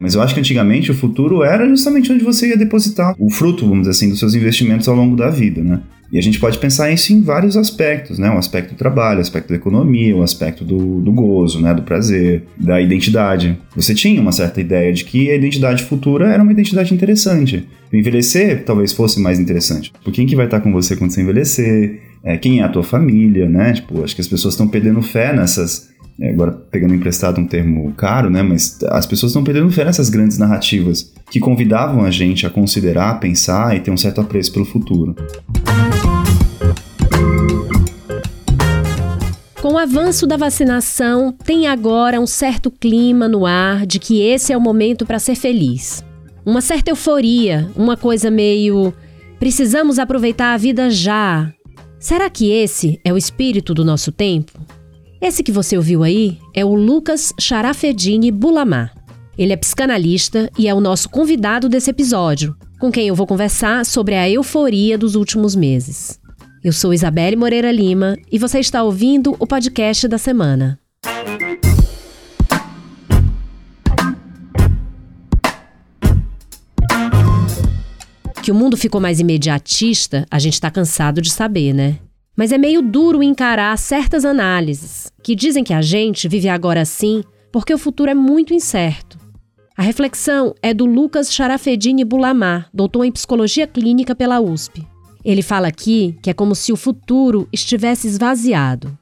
Mas eu acho que antigamente o futuro era justamente onde você ia depositar o fruto, vamos dizer assim, dos seus investimentos ao longo da vida, né? E a gente pode pensar isso em vários aspectos, né? O aspecto do trabalho, o aspecto da economia, o aspecto do, do gozo, né? Do prazer, da identidade. Você tinha uma certa ideia de que a identidade futura era uma identidade interessante. Envelhecer talvez fosse mais interessante. Por quem que vai estar com você quando você envelhecer? É, quem é a tua família, né? Tipo, acho que as pessoas estão perdendo fé nessas agora pegando emprestado um termo caro, né? Mas as pessoas estão perdendo fé nessas grandes narrativas que convidavam a gente a considerar, pensar e ter um certo apreço pelo futuro. Com o avanço da vacinação, tem agora um certo clima no ar de que esse é o momento para ser feliz. Uma certa euforia, uma coisa meio. Precisamos aproveitar a vida já. Será que esse é o espírito do nosso tempo? Esse que você ouviu aí é o Lucas Charafedini Bulamar. Ele é psicanalista e é o nosso convidado desse episódio, com quem eu vou conversar sobre a euforia dos últimos meses. Eu sou Isabelle Moreira Lima e você está ouvindo o podcast da semana. Que o mundo ficou mais imediatista, a gente está cansado de saber, né? Mas é meio duro encarar certas análises que dizem que a gente vive agora assim porque o futuro é muito incerto. A reflexão é do Lucas Charafedini Bulamar, doutor em psicologia clínica pela USP. Ele fala aqui que é como se o futuro estivesse esvaziado.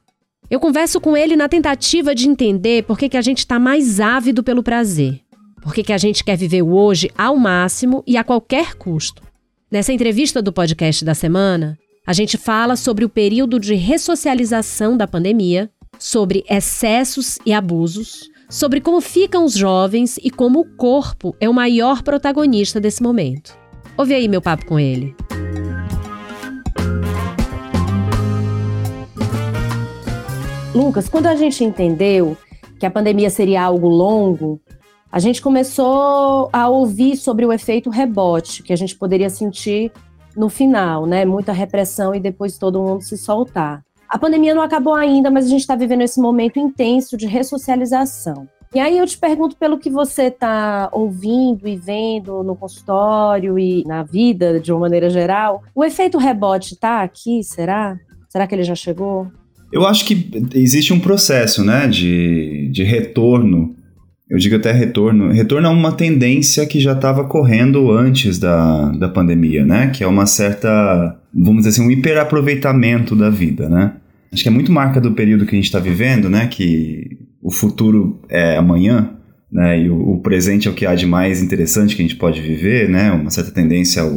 Eu converso com ele na tentativa de entender por que, que a gente está mais ávido pelo prazer. Por que, que a gente quer viver o hoje ao máximo e a qualquer custo. Nessa entrevista do podcast da semana, a gente fala sobre o período de ressocialização da pandemia, sobre excessos e abusos, sobre como ficam os jovens e como o corpo é o maior protagonista desse momento. Ouve aí meu papo com ele. Lucas, quando a gente entendeu que a pandemia seria algo longo, a gente começou a ouvir sobre o efeito rebote que a gente poderia sentir no final, né? Muita repressão e depois todo mundo se soltar. A pandemia não acabou ainda, mas a gente está vivendo esse momento intenso de ressocialização. E aí eu te pergunto pelo que você está ouvindo e vendo no consultório e na vida de uma maneira geral, o efeito rebote está aqui, será? Será que ele já chegou? Eu acho que existe um processo, né, de, de retorno eu digo até retorno. Retorno a uma tendência que já estava correndo antes da, da pandemia, né? Que é uma certa, vamos dizer assim, um hiperaproveitamento da vida, né? Acho que é muito marca do período que a gente está vivendo, né? Que o futuro é amanhã, né? E o, o, presente é o que há de mais interessante que a gente pode viver, né? Uma certa tendência ao...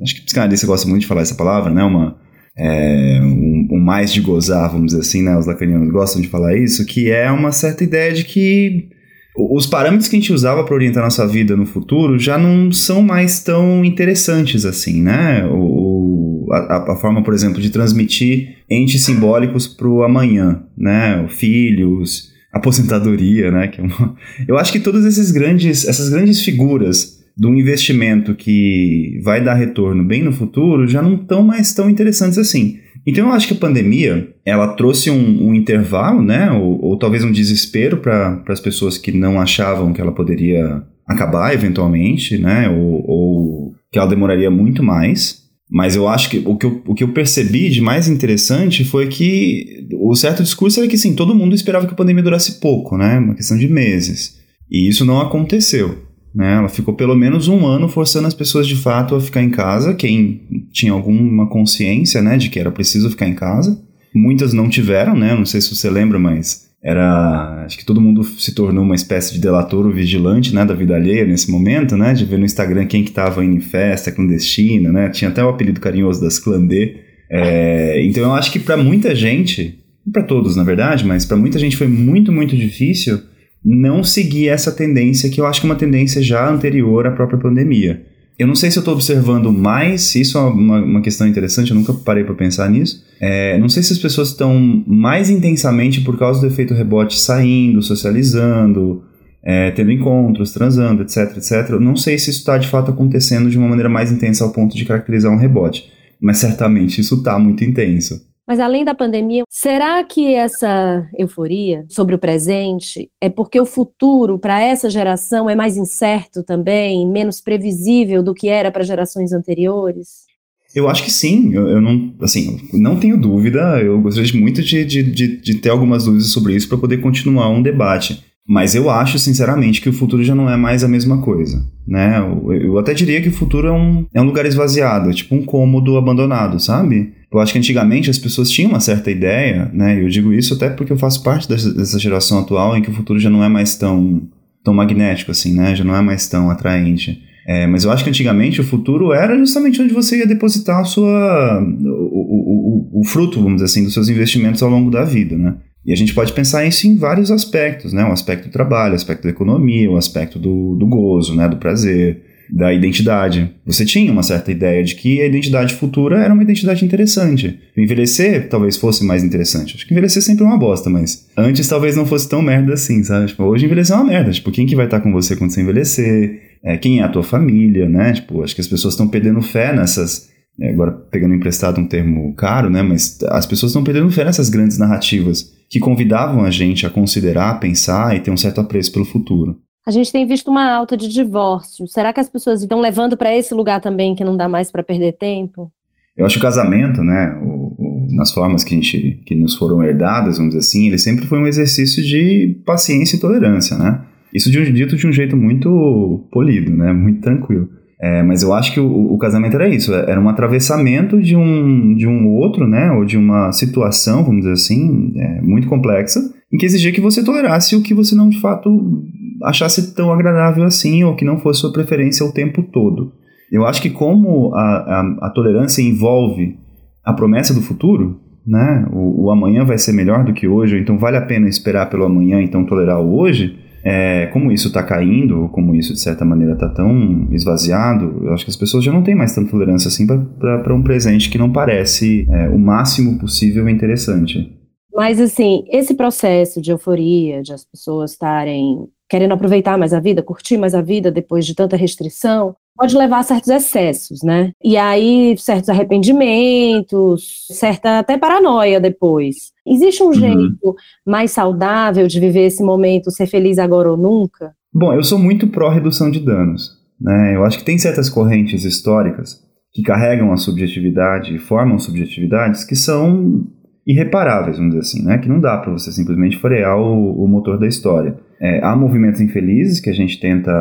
Acho que psicanalista gosta muito de falar essa palavra, né? Uma... É, um, um mais de gozar, vamos dizer assim, né? Os lacanianos gostam de falar isso, que é uma certa ideia de que os parâmetros que a gente usava para orientar nossa vida no futuro já não são mais tão interessantes assim, né? O, a, a forma, por exemplo, de transmitir entes simbólicos para o amanhã, né? Filhos, aposentadoria, né? Que é uma... Eu acho que todas esses grandes, essas grandes figuras do investimento que vai dar retorno bem no futuro já não estão mais tão interessantes assim. Então eu acho que a pandemia ela trouxe um, um intervalo, né, ou, ou, talvez um desespero para as pessoas que não achavam que ela poderia acabar eventualmente, né, ou, ou que ela demoraria muito mais. Mas eu acho que o que eu, o que eu percebi de mais interessante foi que o certo discurso era que sim, todo mundo esperava que a pandemia durasse pouco, né, uma questão de meses. E isso não aconteceu. Né? Ela ficou pelo menos um ano forçando as pessoas de fato a ficar em casa, quem tinha alguma consciência né, de que era preciso ficar em casa. Muitas não tiveram, né? Não sei se você lembra, mas era acho que todo mundo se tornou uma espécie de delator ou vigilante né da vida alheia nesse momento né de ver no Instagram quem que estava indo em festa clandestina né tinha até o apelido carinhoso das clandê é, então eu acho que para muita gente para todos na verdade mas para muita gente foi muito muito difícil não seguir essa tendência, que eu acho que é uma tendência já anterior à própria pandemia. Eu não sei se eu estou observando mais, isso é uma, uma, questão interessante, eu nunca parei para pensar nisso. É, não sei se as pessoas estão mais intensamente por causa do efeito rebote saindo, socializando, é, tendo encontros, transando, etc, etc. Não sei se isso está de fato acontecendo de uma maneira mais intensa ao ponto de caracterizar um rebote, mas certamente isso está muito intenso. Mas além da pandemia, será que essa euforia sobre o presente é porque o futuro para essa geração é mais incerto também, menos previsível do que era para gerações anteriores? Eu acho que sim, eu, eu, não, assim, não tenho dúvida, eu gostaria muito de, de, de, de ter algumas luzes sobre isso para poder continuar um debate. Mas eu acho, sinceramente, que o futuro já não é mais a mesma coisa, né? Eu, eu até diria que o futuro é um, é um lugar esvaziado, é tipo um cômodo abandonado, sabe? Eu acho que antigamente as pessoas tinham uma certa ideia, né? Eu digo isso até porque eu faço parte dessa, geração atual em que o futuro já não é mais tão, tão magnético, assim, né? Já não é mais tão atraente. É, mas eu acho que antigamente o futuro era justamente onde você ia depositar a sua, o, o, o, o fruto, vamos dizer assim, dos seus investimentos ao longo da vida, né? E a gente pode pensar isso em vários aspectos, né? O aspecto do trabalho, o aspecto da economia, o aspecto do, do gozo, né? Do prazer, da identidade. Você tinha uma certa ideia de que a identidade futura era uma identidade interessante. Envelhecer talvez fosse mais interessante. Acho que envelhecer sempre é uma bosta, mas antes talvez não fosse tão merda assim, sabe? Tipo, hoje envelhecer é uma merda. Tipo, quem que vai estar com você quando você envelhecer? É, quem é a tua família, né? Tipo, acho que as pessoas estão perdendo fé nessas é, agora pegando emprestado um termo caro, né? Mas as pessoas estão perdendo fé nessas grandes narrativas que convidavam a gente a considerar, pensar e ter um certo apreço pelo futuro. A gente tem visto uma alta de divórcio. Será que as pessoas estão levando para esse lugar também que não dá mais para perder tempo? Eu acho que o casamento, né, o, o, nas formas que, a gente, que nos foram herdadas, vamos dizer assim, ele sempre foi um exercício de paciência e tolerância, né? Isso de um, dito de um jeito muito polido, né, muito tranquilo. É, mas eu acho que o, o, casamento era isso, é, era um atravessamento de um, de um outro, né, ou de uma situação, vamos dizer assim, é, muito complexa, em que exigia que você tolerasse o que você não de fato achasse tão agradável assim, ou que não fosse sua preferência o tempo todo. Eu acho que como a, a, a tolerância envolve a promessa do futuro, né, o, o amanhã vai ser melhor do que hoje, então vale a pena esperar pelo amanhã, então tolerar o hoje, é, como isso está caindo, como isso de certa maneira está tão esvaziado, eu acho que as pessoas já não têm mais tanta tolerância assim para um presente que não parece é, o máximo possível interessante. Mas assim, esse processo de euforia, de as pessoas estarem querendo aproveitar mais a vida, curtir mais a vida depois de tanta restrição, pode levar a certos excessos, né? E aí, certos arrependimentos, certa até paranoia depois. Existe um uhum. jeito mais saudável de viver esse momento, ser feliz agora ou nunca? Bom, eu sou muito pró-redução de danos. Né? Eu acho que tem certas correntes históricas que carregam a subjetividade e formam subjetividades que são irreparáveis, vamos dizer assim, né? Que não dá para você simplesmente frear o, o motor da história. É, há movimentos infelizes que a gente tenta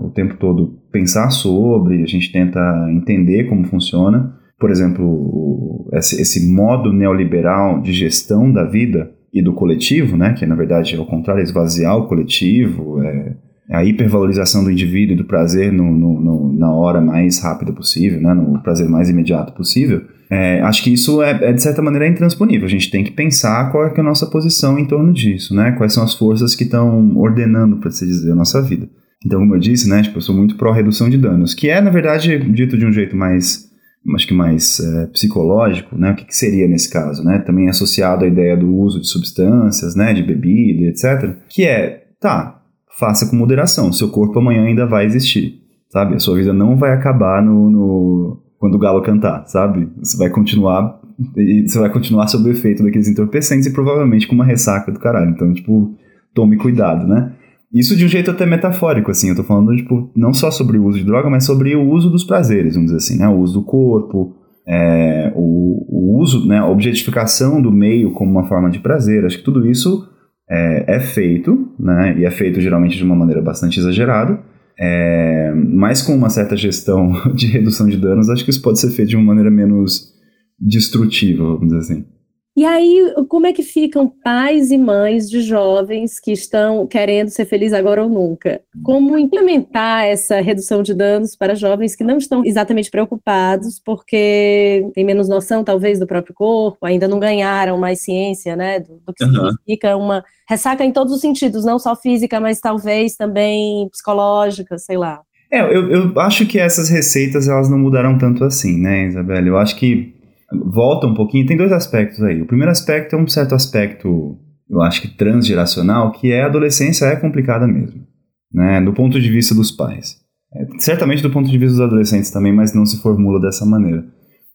o tempo todo pensar sobre, a gente tenta entender como funciona. Por exemplo, esse, esse modo neoliberal de gestão da vida e do coletivo, né? Que na verdade é o contrário, é esvaziar o coletivo, é, é a hipervalorização do indivíduo e do prazer no, no, no, na hora mais rápida possível, né? No prazer mais imediato possível é, acho que isso é, é, de certa maneira, intransponível. A gente tem que pensar qual é, é a nossa posição em torno disso, né? Quais são as forças que estão ordenando, para se dizer, a nossa vida. Então, como eu disse, né? Tipo, eu sou muito pró-redução de danos, que é, na verdade, dito de um jeito mais, acho que mais é, psicológico, né? O que, que, seria nesse caso, né? Também associado à ideia do uso de substâncias, né? De bebida, etc. Que é, tá, faça com moderação. Seu corpo amanhã ainda vai existir, sabe? A sua vida não vai acabar no, no quando o galo cantar, sabe? Você vai continuar e você vai continuar sob o efeito daqueles entorpecentes e provavelmente com uma ressaca do caralho. Então, tipo, tome cuidado, né? Isso de um jeito até metafórico, assim. Eu tô falando, tipo, não só sobre o uso de droga, mas sobre o uso dos prazeres, vamos dizer assim, né? O uso do corpo, é, o, o, uso, né? A objetificação do meio como uma forma de prazer. Acho que tudo isso é, é feito, né? E é feito geralmente de uma maneira bastante exagerada. É, mas com uma certa gestão de redução de danos, acho que isso pode ser feito de uma maneira menos destrutiva, vamos dizer assim. E aí, como é que ficam pais e mães de jovens que estão querendo ser felizes agora ou nunca? Como implementar essa redução de danos para jovens que não estão exatamente preocupados, porque têm menos noção, talvez, do próprio corpo, ainda não ganharam mais ciência, né, do, do que uhum. significa uma ressaca em todos os sentidos, não só física, mas talvez também psicológica, sei lá. É, eu, eu acho que essas receitas, elas não mudaram tanto assim, né, Isabela? Eu acho que volta um pouquinho, tem dois aspectos aí. O primeiro aspecto é um certo aspecto, eu acho que transgeracional, que é a adolescência é complicada mesmo, né, do ponto de vista dos pais. É, certamente do ponto de vista dos adolescentes também, mas não se formula dessa maneira.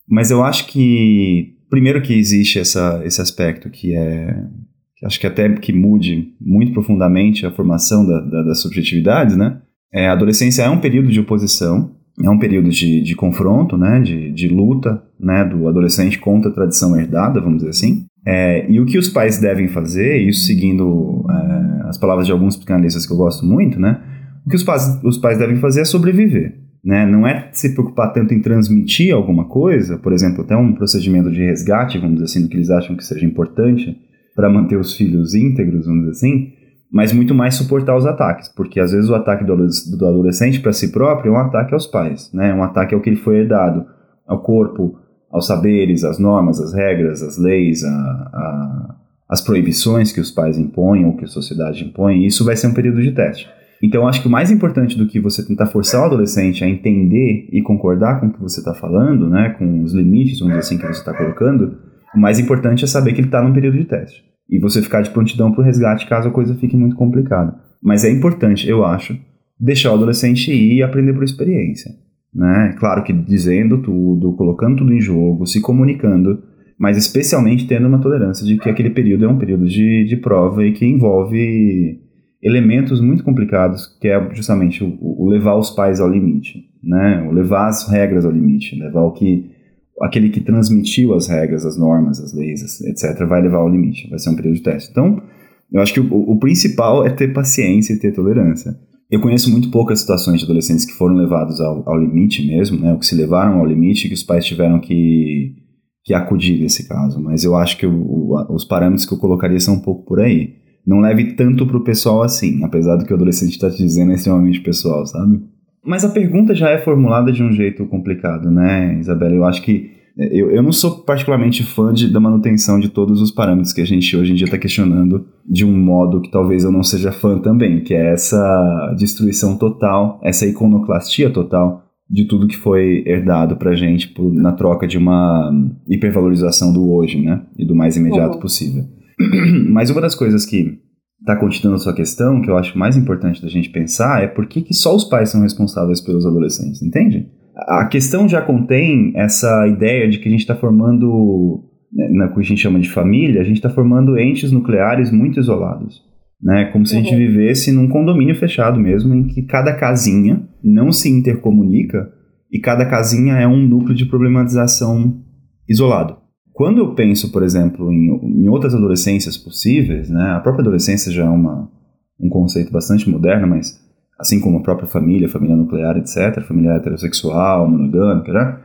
Mas eu acho que primeiro que existe essa, esse aspecto que é que acho que até que mude muito profundamente a formação da, da, das subjetividades, né? É, a adolescência é um período de oposição, é um período de, de confronto, né? De, de luta, né? Do adolescente contra a tradição herdada, vamos dizer assim. É, e o que os pais devem fazer, isso seguindo é, as palavras de alguns psicanalistas que eu gosto muito, né? O que os pais, os pais devem fazer é sobreviver. Né? Não é se preocupar tanto em transmitir alguma coisa, por exemplo, até um procedimento de resgate, vamos dizer assim, do que eles acham que seja importante para manter os filhos íntegros, vamos dizer assim, mas muito mais suportar os ataques, porque às vezes o ataque do, do adolescente para si próprio é um ataque aos pais, né? um ataque ao que ele foi herdado, ao corpo, aos saberes, às normas, às regras, às leis, a, a, proibições que os pais impõem ou que a sociedade impõe, isso vai ser um período de teste. Então, acho que o mais importante do que você tentar forçar o adolescente a entender e concordar com o que você está falando, né, com os limites, vamos dizer assim, que você está colocando, o mais importante é saber que ele está num período de teste. E você ficar de prontidão para o resgate caso a coisa fique muito complicada. Mas é importante, eu acho, deixar o adolescente ir e aprender por experiência. Né? Claro que dizendo tudo, colocando tudo em jogo, se comunicando, mas especialmente tendo uma tolerância de que aquele período é um período de, de prova e que envolve elementos muito complicados, que é justamente o, o, levar os pais ao limite, né? O levar as regras ao limite, levar o que aquele que transmitiu as regras, as normas, as leis, etc, vai levar ao limite, vai ser um período de teste. Então, eu acho que o, o principal é ter paciência e ter tolerância. Eu conheço muito poucas situações de adolescentes que foram levados ao, ao limite mesmo, né? O que se levaram ao limite que os pais tiveram que, que acudir nesse caso. Mas eu acho que o, os parâmetros que eu colocaria são um pouco por aí não leve tanto pro pessoal assim, apesar do que o adolescente está te dizendo é extremamente pessoal, sabe? Mas a pergunta já é formulada de um jeito complicado, né, Isabela? Eu acho que é, eu, eu não sou particularmente fã de, da manutenção de todos os parâmetros que a gente hoje em dia está questionando de um modo que talvez eu não seja fã também, que é essa destruição total, essa iconoclastia total de tudo que foi herdado pra gente por, na troca de uma hipervalorização do hoje, né? E do mais imediato uhum. possível. Mas uma das coisas que está continuando a sua questão, que eu acho mais importante da gente pensar, é por que, que só os pais são responsáveis pelos adolescentes, entende? A questão já contém essa ideia de que a gente está formando, né, na que a gente chama de família, a gente está formando entes nucleares muito isolados. Né? Como se a gente uhum. vivesse num condomínio fechado mesmo, em que cada casinha não se intercomunica e cada casinha é um núcleo de problematização isolado. Quando eu penso, por exemplo, em, em outras adolescências possíveis, né, a própria adolescência já é uma, um conceito bastante moderno, mas assim como a própria família, família nuclear, etc., família heterossexual, monogâmica, né?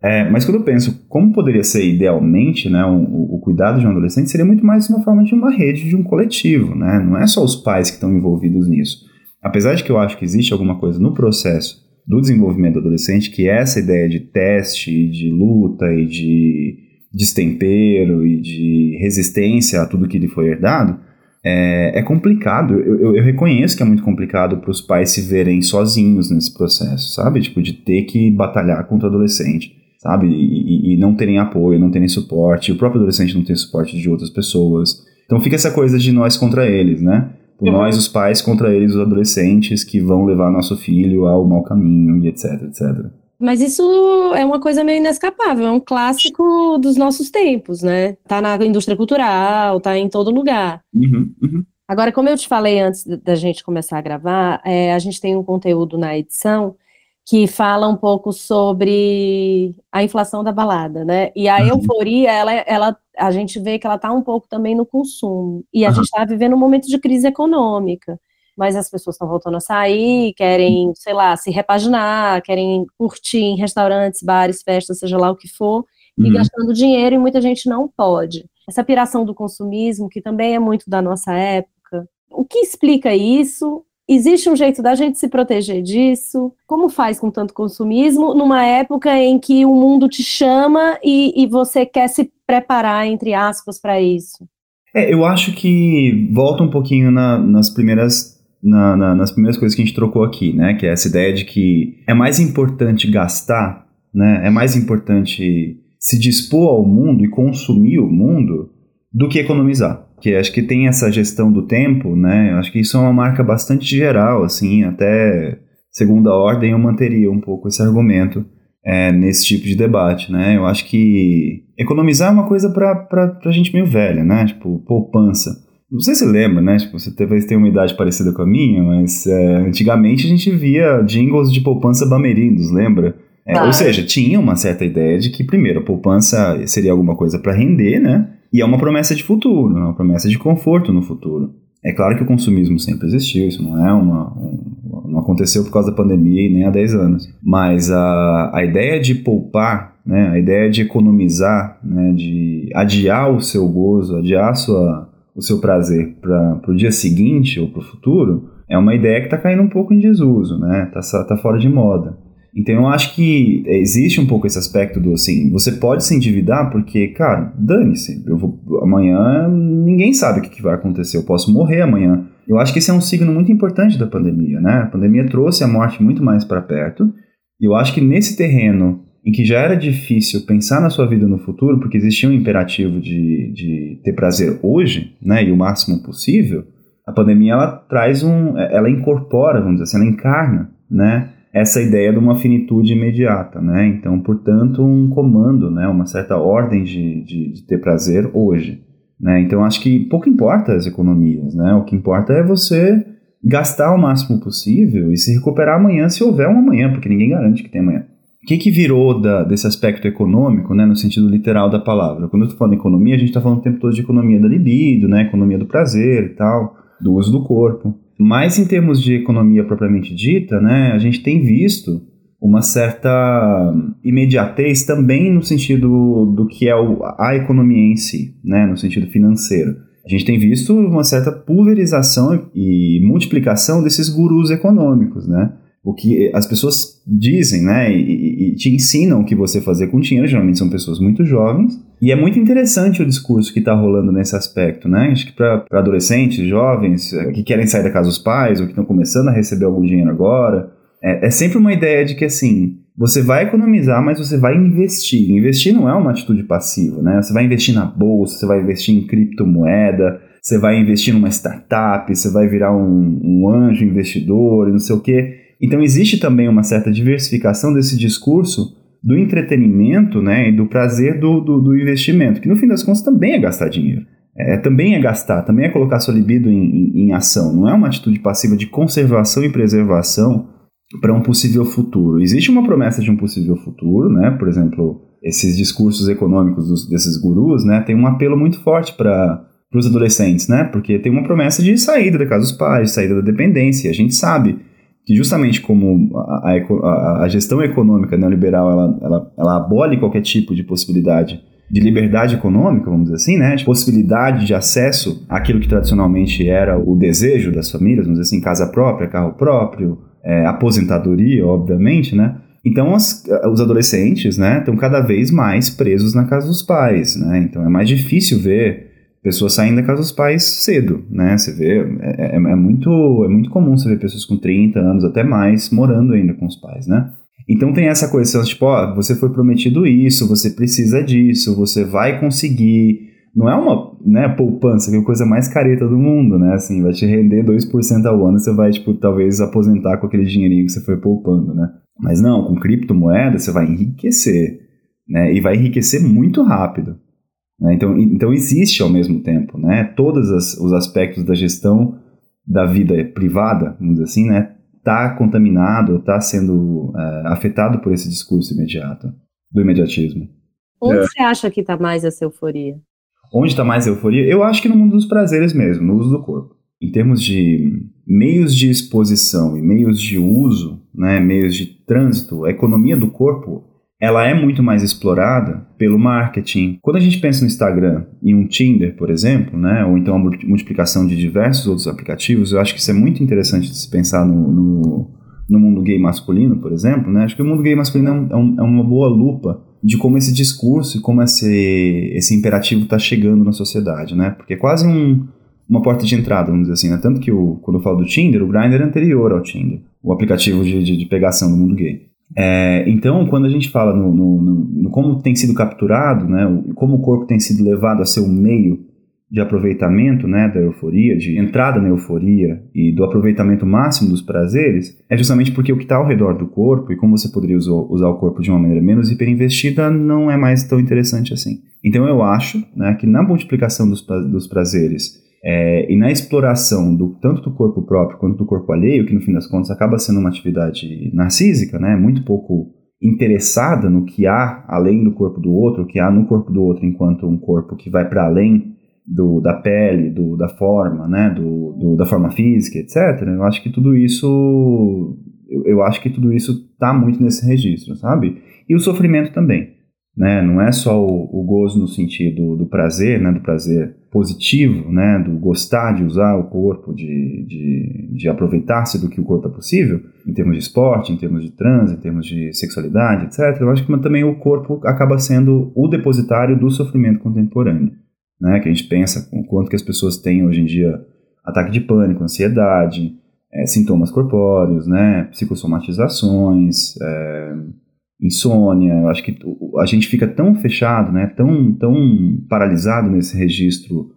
É, mas quando eu penso como poderia ser idealmente né, o, o, cuidado de um adolescente, seria muito mais uma forma de uma rede, de um coletivo, né? Não é só os pais que estão envolvidos nisso. Apesar de que eu acho que existe alguma coisa no processo do desenvolvimento do adolescente que é essa ideia de teste, de luta e de destempero e de resistência a tudo que lhe foi herdado, é, é complicado. Eu, eu, eu, reconheço que é muito complicado para os pais se verem sozinhos nesse processo, sabe? Tipo, de ter que batalhar contra o adolescente, sabe? E, e, e não terem apoio, não terem suporte. O próprio adolescente não tem suporte de outras pessoas. Então fica essa coisa de nós contra eles, né? Por uhum. nós, os pais, contra eles, os adolescentes, que vão levar nosso filho ao mau caminho e etc, etc. Mas isso é uma coisa meio inescapável, é um clássico dos nossos tempos, né? Tá na indústria cultural, tá em todo lugar. Uhum, uhum. Agora, como eu te falei antes da gente começar a gravar, é, a gente tem um conteúdo na edição que fala um pouco sobre a inflação da balada, né? E a uhum. euforia, ela, ela, a gente vê que ela está um pouco também no consumo. E a gente está vivendo um momento de crise econômica mas as pessoas estão voltando a sair, querem, sei lá, se repaginar, querem curtir em restaurantes, bares, festas, seja lá o que for, uhum. e gastando dinheiro e muita gente não pode. Essa piração do consumismo, que também é muito da nossa época, o que explica isso? Existe um jeito da gente se proteger disso? Como faz com tanto consumismo numa época em que o mundo te chama e, e você quer se preparar, entre aspas, para isso? É, eu acho que volta um pouquinho na, nas primeiras na, na, nas primeiras coisas que a gente trocou aqui, né? Que é essa ideia de que é mais importante gastar, né? É mais importante se dispor ao mundo e consumir o mundo do que economizar. Que acho que tem essa gestão do tempo, né? Acho que isso é uma marca bastante geral, assim, até segunda ordem eu manteria um pouco esse argumento. é, nesse tipo de debate, né? Eu acho que economizar é uma coisa pra, pra gente meio velha, né? Tipo, poupança. Não sei se você lembra, né? Tipo, você talvez tenha uma idade parecida com a minha, mas é, antigamente a gente via jingles de poupança bamerindos, lembra? É, claro. Ou seja, tinha uma certa ideia de que, primeiro, a poupança seria alguma coisa para render, né? E é uma promessa de futuro, é uma promessa de conforto no futuro. É claro que o consumismo sempre existiu, isso não é uma, um, não aconteceu por causa da pandemia e nem há 10 anos. Mas a, a ideia de poupar, né, a ideia de economizar, né, de adiar o seu gozo, adiar sua, o seu prazer para o dia seguinte ou para o futuro, é uma ideia que está caindo um pouco em desuso, né? Está tá fora de moda. Então eu acho que existe um pouco esse aspecto do assim, você pode se endividar porque, cara, dane-se, eu vou amanhã ninguém sabe o que, que vai acontecer, eu posso morrer amanhã. Eu acho que esse é um signo muito importante da pandemia, né? A pandemia trouxe a morte muito mais para perto. E eu acho que nesse terreno em que já era difícil pensar na sua vida no futuro, porque existia um imperativo de, de ter prazer hoje, né, e o máximo possível, a pandemia ela traz um, ela incorpora, vamos dizer assim, ela encarna, né, essa ideia de uma finitude imediata, né? Então, portanto, um comando, né? Uma certa ordem de, de, de, ter prazer hoje, né? Então, acho que pouco importa as economias, né? O que importa é você gastar o máximo possível e se recuperar amanhã se houver um amanhã, porque ninguém garante que tem amanhã. Que, que virou da, desse aspecto econômico, né, no sentido literal da palavra? Quando eu estou falando economia, a gente está falando o tempo todo de economia da libido, né, economia do prazer e tal, do uso do corpo. Mas em termos de economia propriamente dita, né, a gente tem visto uma certa imediatez também no sentido do que é o, a economia em si, né, no sentido financeiro. A gente tem visto uma certa pulverização e multiplicação desses gurus econômicos, né? O que as pessoas dizem, né, e, e, te ensinam o que você fazer com dinheiro, geralmente são pessoas muito jovens, e é muito interessante o discurso que está rolando nesse aspecto, né, acho que para adolescentes, jovens, é, que querem sair da casa dos pais, ou que estão começando a receber algum dinheiro agora, é, é sempre uma ideia de que, assim, você vai economizar, mas você vai investir. Investir não é uma atitude passiva, né, você vai investir na bolsa, você vai investir em criptomoeda, você vai investir numa startup, você vai virar um, um anjo investidor e não sei o quê. Então existe também uma certa diversificação desse discurso do entretenimento né, e do prazer do, do, do investimento, que no fim das contas também é gastar dinheiro. É, também é gastar, também é colocar sua libido em, em, em ação. Não é uma atitude passiva de conservação e preservação para um possível futuro. Existe uma promessa de um possível futuro, né? Por exemplo, esses discursos econômicos dos, desses gurus, né? Tem um apelo muito forte para os adolescentes, né? Porque tem uma promessa de saída da casa dos pais, saída da dependência. A gente sabe que justamente como a, a, a gestão econômica neoliberal ela, ela, ela abole qualquer tipo de possibilidade de liberdade econômica, vamos dizer assim, né? De possibilidade de acesso àquilo que tradicionalmente era o desejo das famílias, vamos dizer assim, casa própria, carro próprio, é, aposentadoria, obviamente, né? Então, as, os adolescentes, né, estão cada vez mais presos na casa dos pais, né? Então, é mais difícil ver pessoas saindo da casa dos pais cedo, né? Você vê, é, é, é, muito, é muito comum você ver pessoas com 30 anos, até mais, morando ainda com os pais, né? Então tem essa coisa, tipo, ó, você foi prometido isso, você precisa disso, você vai conseguir. Não é uma né, poupança, que é a coisa mais careta do mundo, né? Assim, vai te render 2% ao ano, você vai, tipo, talvez aposentar com aquele dinheirinho que você foi poupando, né? Mas não, com criptomoeda você vai enriquecer, né? E vai enriquecer muito rápido. Né? Então, então existe ao mesmo tempo, né? Todos as, os aspectos da gestão da vida privada, vamos dizer assim, né? Está contaminado, está sendo é, afetado por esse discurso imediato, do imediatismo. Onde é. você acha que está mais essa euforia? Onde está mais a euforia? Eu acho que no mundo dos prazeres mesmo, no uso do corpo. Em termos de meios de exposição e meios de uso, né, meios de trânsito, a economia do corpo ela é muito mais explorada pelo marketing. Quando a gente pensa no Instagram e um Tinder, por exemplo, né, ou então a multiplicação de diversos outros aplicativos, eu acho que isso é muito interessante de se pensar no, no, no mundo gay masculino, por exemplo. Né? Acho que o mundo gay masculino é, um, é, é uma boa lupa de como esse discurso e como esse, esse imperativo está chegando na sociedade, né? Porque é quase um, uma porta de entrada, vamos dizer assim, né? Tanto que o, quando eu falo do Tinder, o Grindr é anterior ao Tinder, o aplicativo de, de, de pegação no mundo gay. É, então, quando a gente fala no, no, no, no, como tem sido capturado, né, como o corpo tem sido levado a ser um meio de aproveitamento, né, da euforia, de entrada na euforia e do aproveitamento máximo dos prazeres, é justamente porque o que está ao redor do corpo e como você poderia usar, usar o corpo de uma maneira menos hiperinvestida não é mais tão interessante assim. Então eu acho né, que na multiplicação dos, dos prazeres é, e na exploração do, tanto do corpo próprio quanto do corpo alheio, que no fim das contas acaba sendo uma atividade narcísica, né, muito pouco interessada no que há além do corpo do outro, o que há no corpo do outro enquanto um corpo que vai para além do, da pele, do, da forma, né, do, do, da forma física, etc. Eu acho que tudo isso, eu, eu acho que tudo isso está muito nesse registro, sabe? E o sofrimento também, né? Não é só o, o gozo no sentido do prazer, né, do prazer positivo, né, do gostar de usar o corpo, de, de, de aproveitar-se do que o corpo é possível, em termos de esporte, em termos de trans, em termos de sexualidade, etc. Eu acho que também o corpo acaba sendo o depositário do sofrimento contemporâneo, né, que a gente pensa o quanto que as pessoas têm hoje em dia ataque de pânico, ansiedade, é, sintomas corpóreos, né, psicossomatizações, é, insônia, eu acho que a gente fica tão fechado, né, tão, tão paralisado nesse registro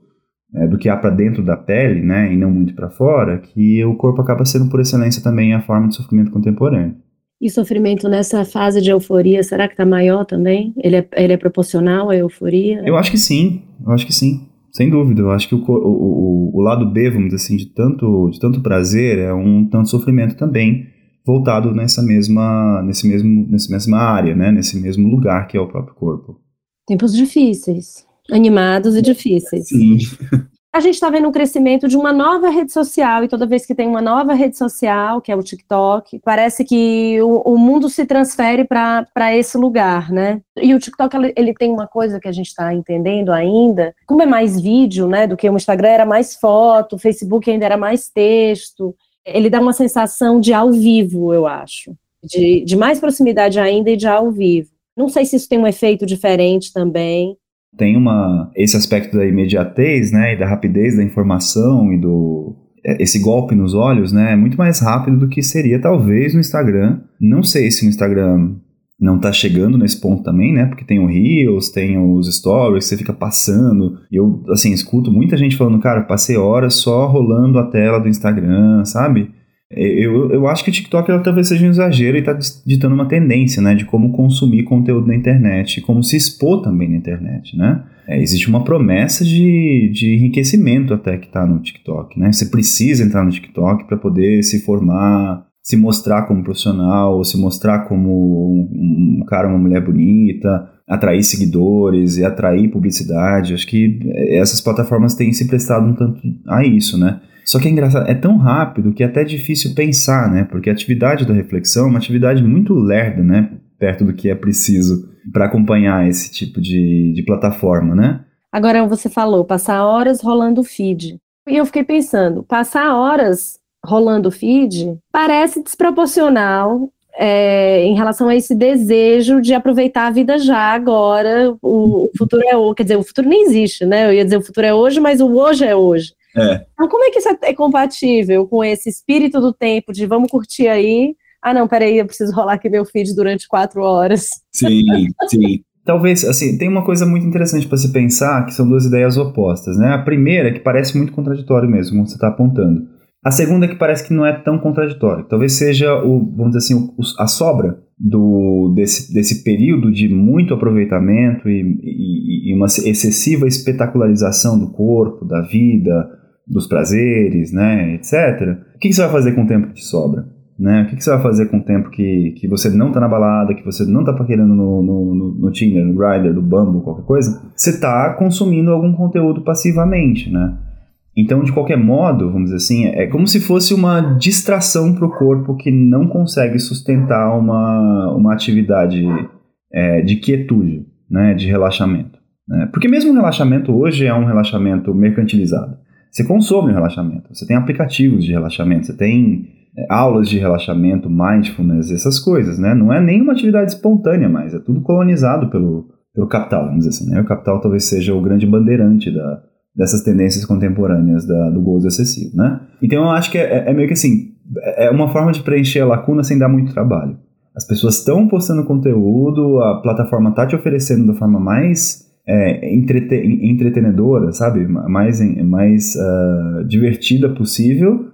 é, do que há para dentro da pele, né, e não muito para fora, que o corpo acaba sendo por excelência também a forma de sofrimento contemporâneo. E sofrimento nessa fase de euforia, será que está maior também? Ele é, ele é proporcional à euforia? Eu acho que sim, eu acho que sim, sem dúvida. Eu acho que o, o, o, o lado B, vamos dizer assim, de tanto, de tanto prazer é um tanto sofrimento também voltado nessa mesma, nesse mesmo, nessa mesma área, né? Nesse mesmo lugar que é o próprio corpo. Tempos difíceis, animados e difíceis. Sim. A gente está vendo o crescimento de uma nova rede social, e toda vez que tem uma nova rede social, que é o TikTok, parece que o, o mundo se transfere para esse lugar, né? E o TikTok, ele, ele tem uma coisa que a gente está entendendo ainda, como é mais vídeo, né, do que o Instagram era mais foto, o Facebook ainda era mais texto, ele dá uma sensação de ao vivo, eu acho. De, de mais proximidade ainda e de ao vivo. Não sei se isso tem um efeito diferente também. Tem uma esse aspecto da imediatez, né, e da rapidez da informação e do é, esse golpe nos olhos, né, é muito mais rápido do que seria talvez no Instagram. Não sei se no Instagram não tá chegando nesse ponto também, né? Porque tem o Reels, tem os Stories, você fica passando. Eu, assim, escuto muita gente falando, cara, passei horas só rolando a tela do Instagram, sabe? Eu, eu acho que o TikTok ela, talvez seja um exagero e está ditando uma tendência, né, de como consumir conteúdo na internet, como se expor também na internet, né? É, existe uma promessa de, de enriquecimento até que está no TikTok, né? Você precisa entrar no TikTok para poder se formar, se mostrar como profissional, se mostrar como um, um cara, uma mulher bonita, atrair seguidores e atrair publicidade. Acho que essas plataformas têm se prestado um tanto a isso, né? Só que é engraçado, é tão rápido que é até difícil pensar, né? Porque a atividade da reflexão é uma atividade muito lerda, né? Perto do que é preciso para acompanhar esse tipo de, de plataforma, né? Agora você falou, passar horas rolando o feed. E eu fiquei pensando, passar horas rolando o feed parece desproporcional é, em relação a esse desejo de aproveitar a vida já agora. O, o futuro é hoje, quer dizer, o futuro nem existe, né? Eu ia dizer o futuro é hoje, mas o hoje é hoje. É. Então, como é que isso é, é compatível com esse espírito do tempo de vamos curtir aí? Ah, não, peraí, eu preciso rolar aqui meu feed durante quatro horas. Sim, sim. Talvez, assim, tem uma coisa muito interessante para se pensar, que são duas ideias opostas, né? A primeira é que parece muito contraditório mesmo, como você está apontando. A segunda é que parece que não é tão contraditório. Talvez seja, o, vamos dizer assim, o, a sobra do, desse, desse período de muito aproveitamento e, e, e uma excessiva espetacularização do corpo, da vida, dos prazeres, né, etc. O que, que você vai fazer com o tempo que te sobra? Né? O que, que, você vai fazer com o tempo que, que você não está na balada, que você não está paquerando no, no, no, no Tinder, no Grindr, no Bumble, qualquer coisa? Você está consumindo algum conteúdo passivamente, né? Então, de qualquer modo, vamos dizer assim, é como se fosse uma distração para o corpo que não consegue sustentar uma, uma atividade é, de quietude, né, de relaxamento. Né? Porque mesmo o relaxamento hoje é um relaxamento mercantilizado. Você consome o relaxamento, você tem aplicativos de relaxamento, você tem é, aulas de relaxamento, mindfulness, essas coisas, né? Não é nenhuma atividade espontânea mais, é tudo colonizado pelo, pelo capital, vamos dizer assim, né? O capital talvez seja o grande bandeirante da, dessas tendências contemporâneas da, do gozo excessivo, né? Então eu acho que é, é, meio que assim, é uma forma de preencher a lacuna sem dar muito trabalho. As pessoas estão postando conteúdo, a plataforma está te oferecendo da forma mais é, entrete entretenedora, sabe? Mais, mais uh, divertida possível.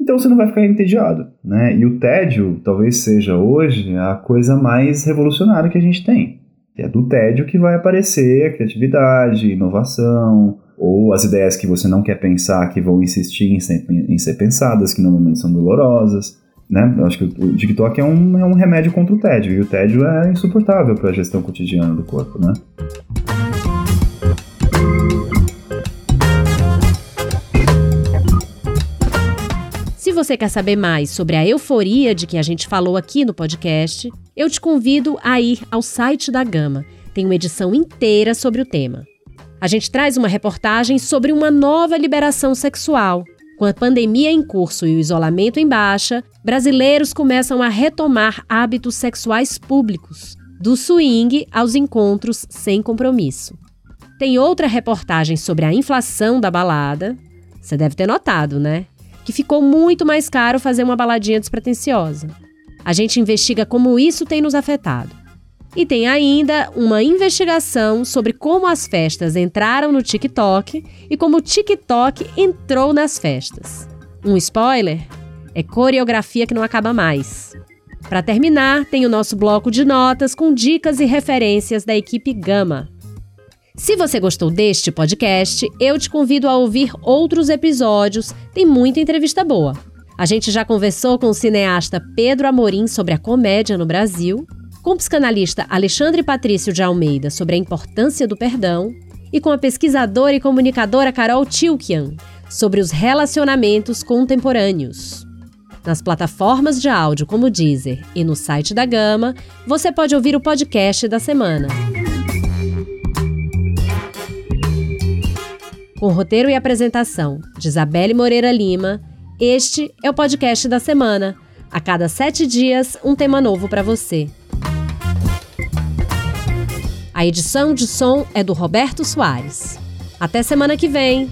Então você não vai ficar entediado, né? E o tédio talvez seja hoje a coisa mais revolucionária que a gente tem. É do tédio que vai aparecer a criatividade, inovação, ou as ideias que você não quer pensar que vão insistir em ser, em ser pensadas, que normalmente são dolorosas. Né? Eu acho que o TikTok é um, é um remédio contra o tédio, e o tédio é insuportável para a gestão cotidiana do corpo. Né? Você quer saber mais sobre a euforia de que a gente falou aqui no podcast, eu te convido a ir ao site da Gama. Tem uma edição inteira sobre o tema. A gente traz uma reportagem sobre uma nova liberação sexual. Com a pandemia em curso e o isolamento em baixa, brasileiros começam a retomar hábitos sexuais públicos, do swing aos encontros sem compromisso. Tem outra reportagem sobre a inflação da balada. Você deve ter notado, né? Que ficou muito mais caro fazer uma baladinha despretensiosa. A gente investiga como isso tem nos afetado. E tem ainda uma investigação sobre como as festas entraram no TikTok e como o TikTok entrou nas festas. Um spoiler? É coreografia que não acaba mais. Para terminar, tem o nosso bloco de notas com dicas e referências da equipe Gama. Se você gostou deste podcast, eu te convido a ouvir outros episódios, tem muita entrevista boa. A gente já conversou com o cineasta Pedro Amorim sobre a comédia no Brasil com o psicanalista Alexandre Patrício de Almeida sobre a importância do perdão e com a pesquisadora e comunicadora Carol Tilkian sobre os relacionamentos contemporâneos. Nas plataformas de áudio como Deezer e no site da Gama, você pode ouvir o podcast da semana. Com roteiro e apresentação de Isabelle Moreira Lima, este é o podcast da semana. A cada sete dias, um tema novo para você. A edição de som é do Roberto Soares. Até semana que vem!